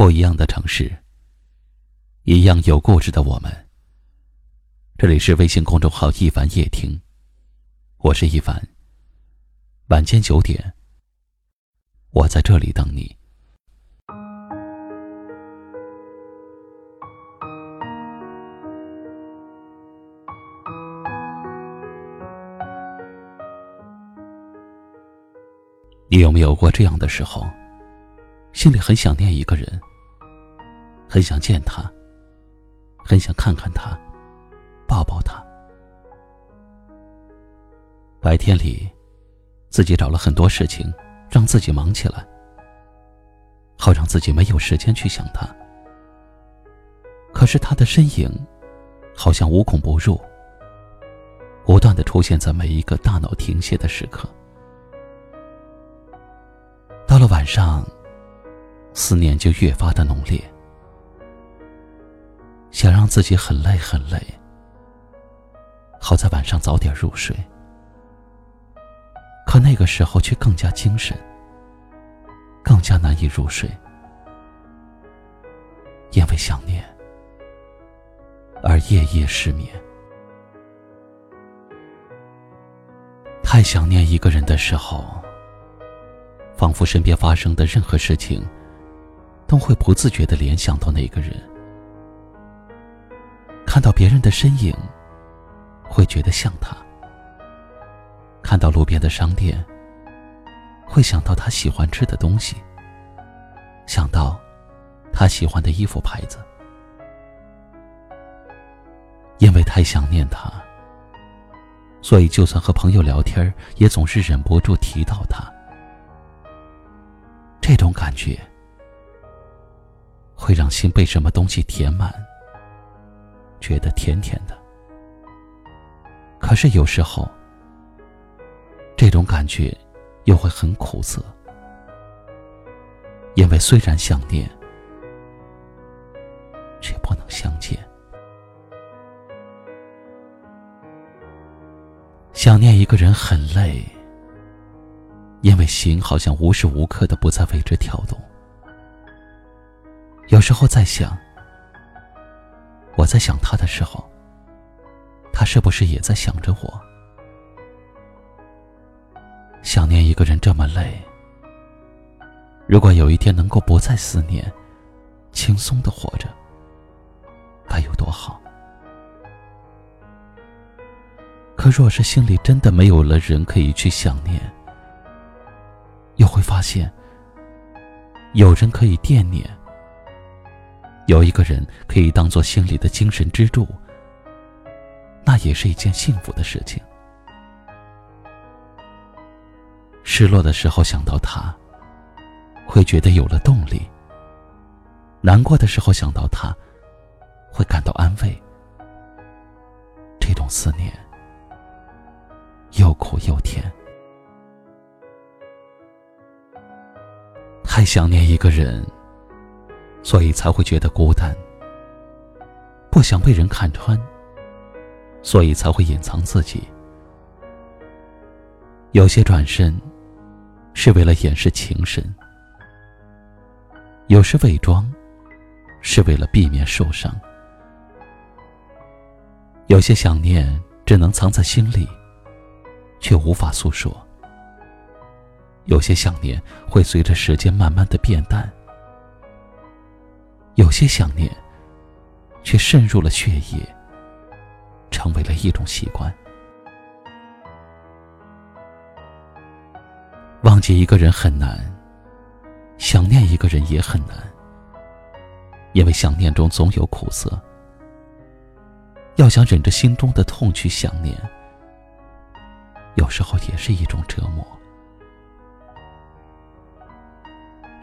不一样的城市，一样有故事的我们。这里是微信公众号“一凡夜听”，我是一凡。晚间九点，我在这里等你。你有没有过这样的时候？心里很想念一个人，很想见他，很想看看他，抱抱他。白天里，自己找了很多事情，让自己忙起来，好让自己没有时间去想他。可是他的身影，好像无孔不入，不断的出现在每一个大脑停歇的时刻。到了晚上。思念就越发的浓烈，想让自己很累很累，好在晚上早点入睡。可那个时候却更加精神，更加难以入睡，因为想念而夜夜失眠。太想念一个人的时候，仿佛身边发生的任何事情。都会不自觉的联想到那个人，看到别人的身影，会觉得像他；看到路边的商店，会想到他喜欢吃的东西，想到他喜欢的衣服牌子。因为太想念他，所以就算和朋友聊天，也总是忍不住提到他。这种感觉。会让心被什么东西填满，觉得甜甜的。可是有时候，这种感觉又会很苦涩，因为虽然想念，却不能相见。想念一个人很累，因为心好像无时无刻的不在为之跳动。有时候在想，我在想他的时候，他是不是也在想着我？想念一个人这么累，如果有一天能够不再思念，轻松的活着，该有多好？可若是心里真的没有了人可以去想念，又会发现，有人可以惦念。有一个人可以当做心里的精神支柱，那也是一件幸福的事情。失落的时候想到他，会觉得有了动力；难过的时候想到他，会感到安慰。这种思念又苦又甜，太想念一个人。所以才会觉得孤单，不想被人看穿，所以才会隐藏自己。有些转身，是为了掩饰情深；有时伪装，是为了避免受伤。有些想念只能藏在心里，却无法诉说；有些想念会随着时间慢慢的变淡。有些想念，却渗入了血液，成为了一种习惯。忘记一个人很难，想念一个人也很难，因为想念中总有苦涩。要想忍着心中的痛去想念，有时候也是一种折磨。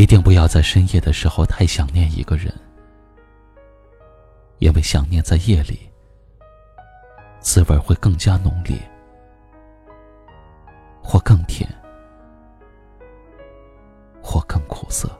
一定不要在深夜的时候太想念一个人，因为想念在夜里，滋味会更加浓烈，或更甜，或更苦涩。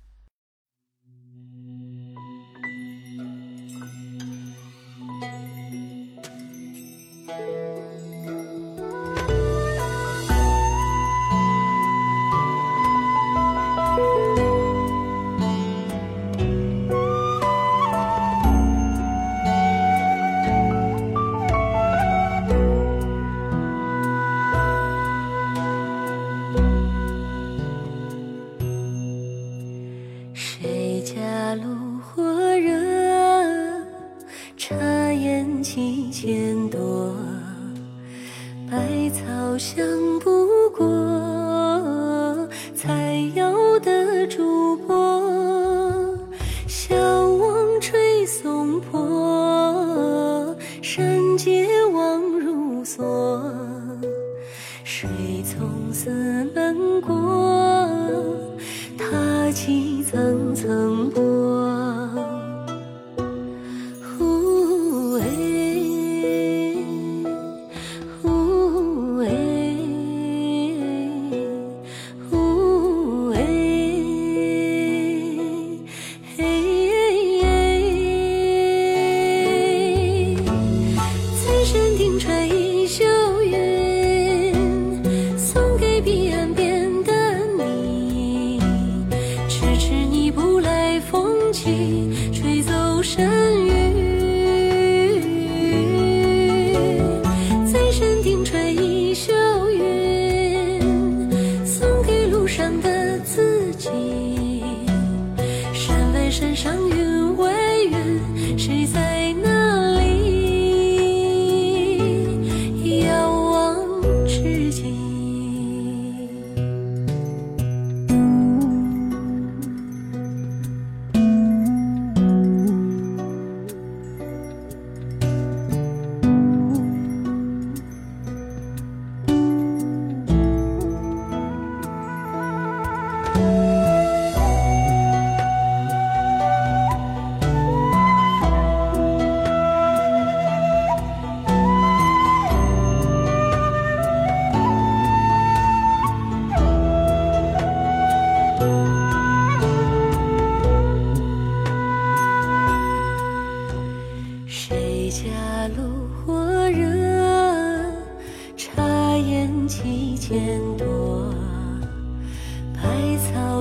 想不过采药的主播，小王吹松坡，山阶望如梭，水从寺门过。起吹走山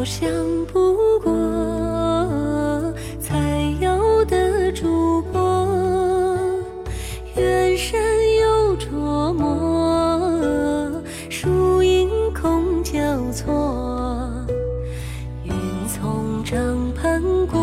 草香不过采药的主播，远山又琢磨，树影空交错，云从帐篷过，